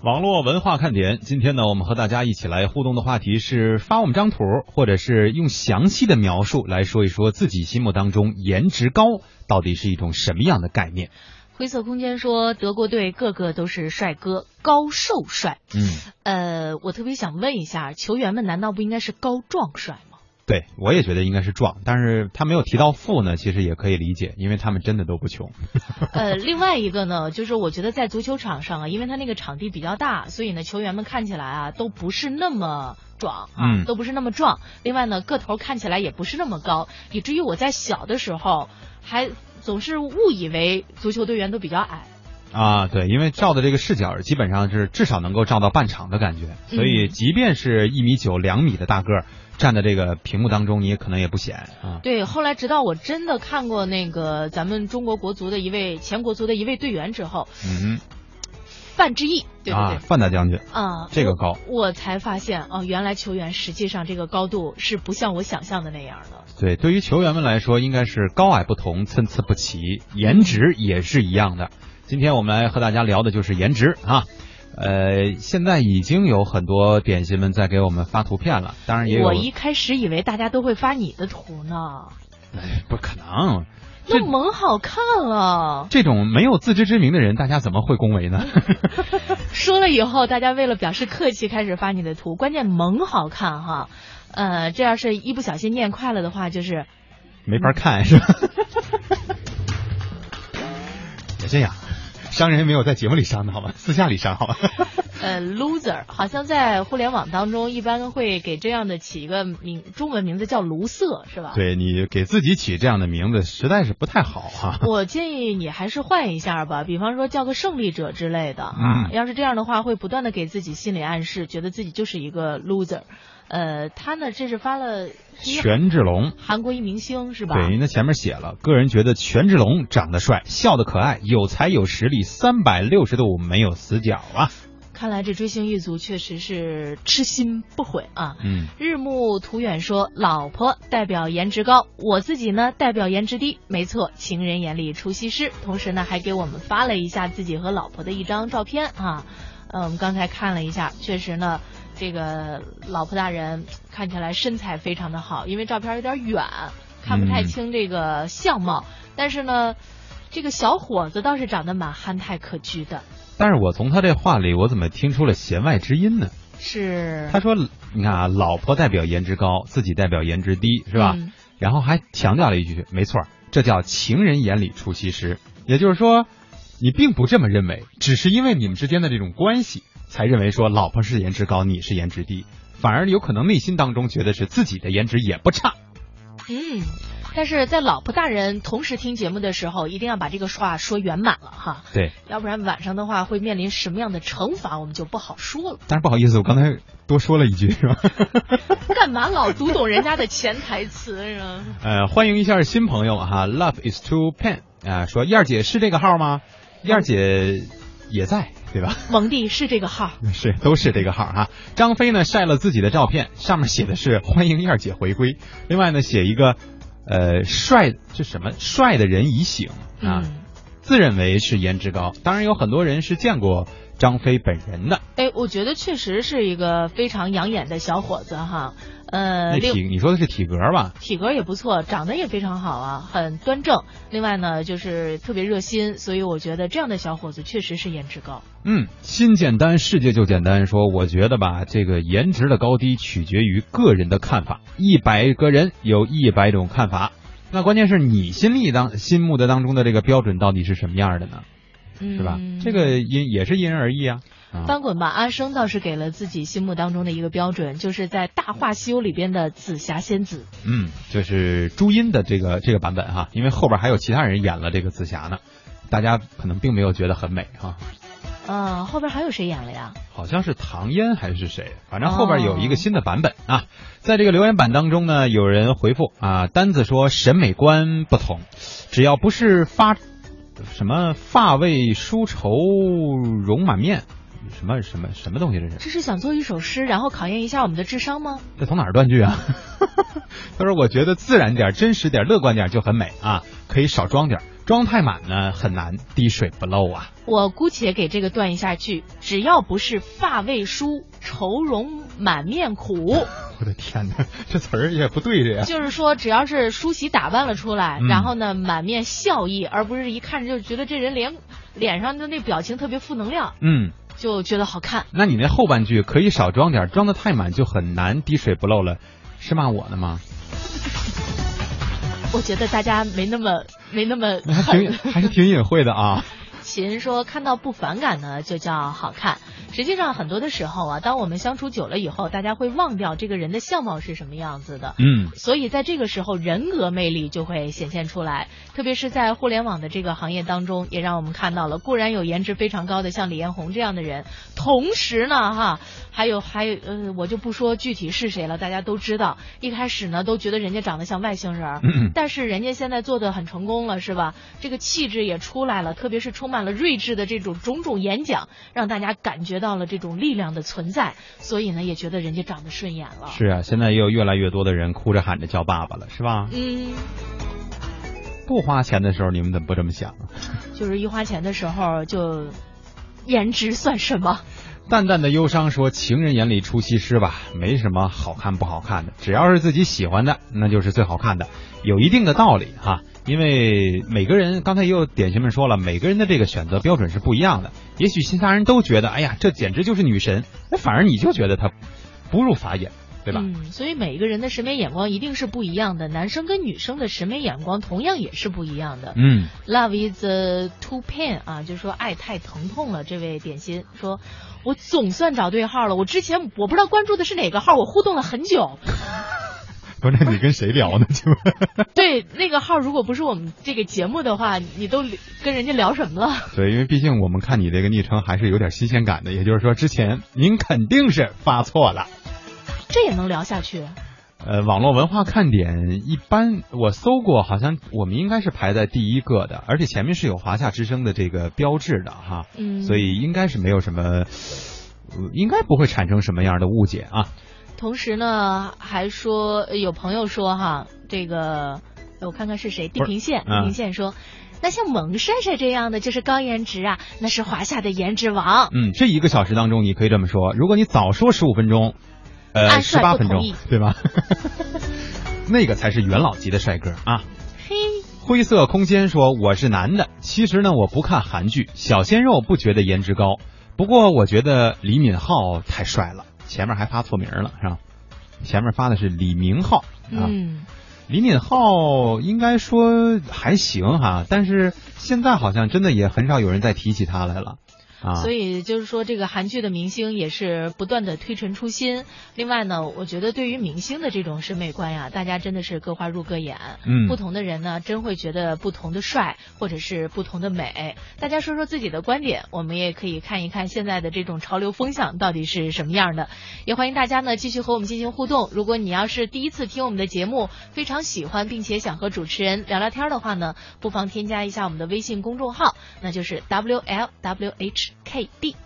网络文化看点，今天呢，我们和大家一起来互动的话题是发我们张图，或者是用详细的描述来说一说自己心目当中颜值高到底是一种什么样的概念。灰色空间说，德国队个个都是帅哥，高瘦帅。嗯，呃，我特别想问一下，球员们难道不应该是高壮帅？对，我也觉得应该是壮，但是他没有提到富呢，其实也可以理解，因为他们真的都不穷。呃，另外一个呢，就是我觉得在足球场上啊，因为他那个场地比较大，所以呢，球员们看起来啊都不是那么壮啊，嗯都不是那么壮。另外呢，个头看起来也不是那么高，以至于我在小的时候还总是误以为足球队员都比较矮。啊，对，因为照的这个视角基本上是至少能够照到半场的感觉，所以嗯即便是一米九、两米的大个儿站在这个屏幕当中，你也可能也不显啊。对，后来直到我真的看过那个咱们中国国足的一位前国足的一位队员之后，嗯范志毅，对对对。范大将军，啊，这个高我，我才发现哦，原来球员实际上这个高度是不像我想象的那样的。对，对于球员们来说，应该是高矮不同，参差不齐，颜值也是一样的。今天我们来和大家聊的就是颜值啊。呃，现在已经有很多点心们在给我们发图片了，当然也有，我一开始以为大家都会发你的图呢，哎，不可能，那萌好看了。这种没有自知之明的人，大家怎么会恭维呢？说了以后，大家为了表示客气，开始发你的图，关键萌好看哈。呃，这要是一不小心念快了的话，就是没法看是吧？别这样，伤人没有在节目里伤的好吗？私下里伤好吗？呃，loser，好像在互联网当中一般会给这样的起一个名，中文名字叫卢瑟，是吧？对你给自己起这样的名字，实在是不太好哈、我建议你还是换一下吧，比方说叫个胜利者之类的啊。嗯要是这样的话，会不断的给自己心理暗示，觉得自己就是一个 loser。呃，他呢，这是发了权志龙。韩国一明星是吧？对，人家前面写了，个人觉得权志龙长得帅，笑得可爱，有才有实力，三百六十度没有死角啊。看来这追星一族确实是痴心不悔啊。嗯，日暮途远说，老婆代表颜值高，我自己呢代表颜值低。没错，情人眼里出西施。同时呢，还给我们发了一下自己和老婆的一张照片啊。嗯，我们刚才看了一下，确实呢，这个老婆大人看起来身材非常的好，因为照片有点远，看不太嗯清这个相貌。但是呢，这个小伙子倒是长得蛮憨态可掬的。但是我从他这话里，我怎么听出了弦外之音呢？是，他说，你看啊，老婆代表颜值高，自己代表颜值低，是吧？嗯然后还强调了一句，没错，这叫情人眼里出西施。也就是说，你并不这么认为，只是因为你们之间的这种关系，才认为说老婆是颜值高，你是颜值低，反而有可能内心当中觉得是自己的颜值也不差。嗯，但是在老婆大人同时听节目的时候，一定要把这个话说圆满了哈，对，要不然晚上的话会面临什么样的惩罚，我们就不好说了。但是不好意思，我刚才多说了一句，是吧？干嘛老读懂人家的潜台词啊？呃，欢迎一下新朋友哈，Love is too pen 啊、说燕儿姐是这个号吗？燕儿姐也在，对吧？蒙蒂是这个号，是，都是这个号哈。张飞呢晒了自己的照片，上面写的是欢迎燕儿姐回归。另外呢，写一个呃帅，这什么？帅的人已醒啊，自认为是颜值高。当然有很多人是见过张飞本人的。哎，我觉得确实是一个非常养眼的小伙子哈，呃，另那体，你说的是体格吧？体格也不错，长得也非常好啊，很端正。另外呢，就是特别热心，所以我觉得这样的小伙子确实是颜值高。嗯，心简单，世界就简单。说，我觉得吧，这个颜值的高低取决于个人的看法，一百个人有一百种看法。那关键是你心里当心目的当中的这个标准到底是什么样的呢？嗯，是吧？这个因也是因人而异啊。啊翻滚吧，阿生倒是给了自己心目当中的一个标准，就是在《大话西游》里边的紫霞仙子。嗯，就是朱茵的这个这个版本哈，因为后边还有其他人演了这个紫霞呢，大家可能并没有觉得很美哈。嗯，后边还有谁演了呀？好像是唐嫣还是谁，反正后边有一个新的版本啊。在这个留言板当中呢，有人回复啊，单子说审美观不同，只要不是发什么发为梳愁容满面，什么什么什么东西这是？这是想做一首诗，然后考验一下我们的智商吗？这从哪儿断句啊？他说：“我觉得自然点、真实点、乐观点就很美啊，可以少装点，装太满呢很难滴水不漏啊。我姑且给这个断一下句，只要不是发未梳、愁容满面苦，我的天哪，这词儿也不对着呀。就是说，只要是梳洗打扮了出来，嗯然后呢满面笑意，而不是一看就觉得这人脸脸上的那表情特别负能量，嗯，就觉得好看。那你那后半句可以少装点，装的太满就很难滴水不漏了，是骂我呢吗？我觉得大家没那么没那么 还挺。还是挺隐晦的啊。秦说看到不反感呢，就叫好看。实际上很多的时候啊，当我们相处久了以后，大家会忘掉这个人的相貌是什么样子的。嗯所以在这个时候，人格魅力就会显现出来。特别是在互联网的这个行业当中，也让我们看到了，固然有颜值非常高的像李彦宏这样的人，同时呢，哈，还有还有呃，我就不说具体是谁了，大家都知道。一开始呢，都觉得人家长得像外星人，嗯嗯但是人家现在做的很成功了，是吧？这个气质也出来了，特别是充满了睿智的这种种种演讲，让大家感觉到了这种力量的存在，所以呢，也觉得人家长得顺眼了。是啊，现在也有越来越多的人哭着喊着叫爸爸了，是吧？嗯。不花钱的时候，你们怎么不这么想啊？就是一花钱的时候就颜值算什么？淡淡的忧伤说：“情人眼里出西施吧，没什么好看不好看的，只要是自己喜欢的，那就是最好看的，有一定的道理哈。因为每个人，刚才也有点心们说了，每个人的这个选择标准是不一样的。也许其他人都觉得，哎呀，这简直就是女神，那反而你就觉得她不入法眼，对吧？嗯，所以每一个人的审美眼光一定是不一样的，男生跟女生的审美眼光同样也是不一样的。嗯 Love is a too pain 啊，就是说爱太疼痛了。这位点心说，我总算找对号了。我之前我不知道关注的是哪个号，我互动了很久。不是你跟谁聊呢？就 对，那个号如果不是我们这个节目的话，你都跟人家聊什么了？对，因为毕竟我们看你这个昵称还是有点新鲜感的，也就是说之前您肯定是发错了。这也能聊下去？呃，网络文化看点一般，我搜过，好像我们应该是排在第一个的，而且前面是有华夏之声的这个标志的哈，嗯，所以应该是没有什么，呃应该不会产生什么样的误解啊。同时呢，还说呃有朋友说哈，这个我看看是谁，地平线，地嗯平线说，那像蒙帅帅这样的就是高颜值啊，那是华夏的颜值王。嗯，这一个小时当中，你可以这么说，如果你早说十五分钟，呃，十八分钟对吧？那个才是元老级的帅哥啊。嘿，灰色空间说：“我是男的，其实呢，我不看韩剧，小鲜肉不觉得颜值高，不过我觉得李敏镐太帅了。前面还发错名了，是吧？前面发的是李明浩啊。嗯，李敏镐应该说还行哈，但是现在好像真的也很少有人再提起他来了啊。所以就是说，这个韩剧的明星也是不断的推陈出新。另外呢，我觉得对于明星的这种审美观呀，大家真的是各花入各眼。嗯不同的人呢，真会觉得不同的帅，或者是不同的美。大家说说自己的观点，我们也可以看一看现在的这种潮流风向到底是什么样的。也欢迎大家呢继续和我们进行互动。如果你要是第一次听我们的节目，非常喜欢，并且想和主持人聊聊天的话呢，不妨添加一下我们的微信公众号，那就是 W L W H K D。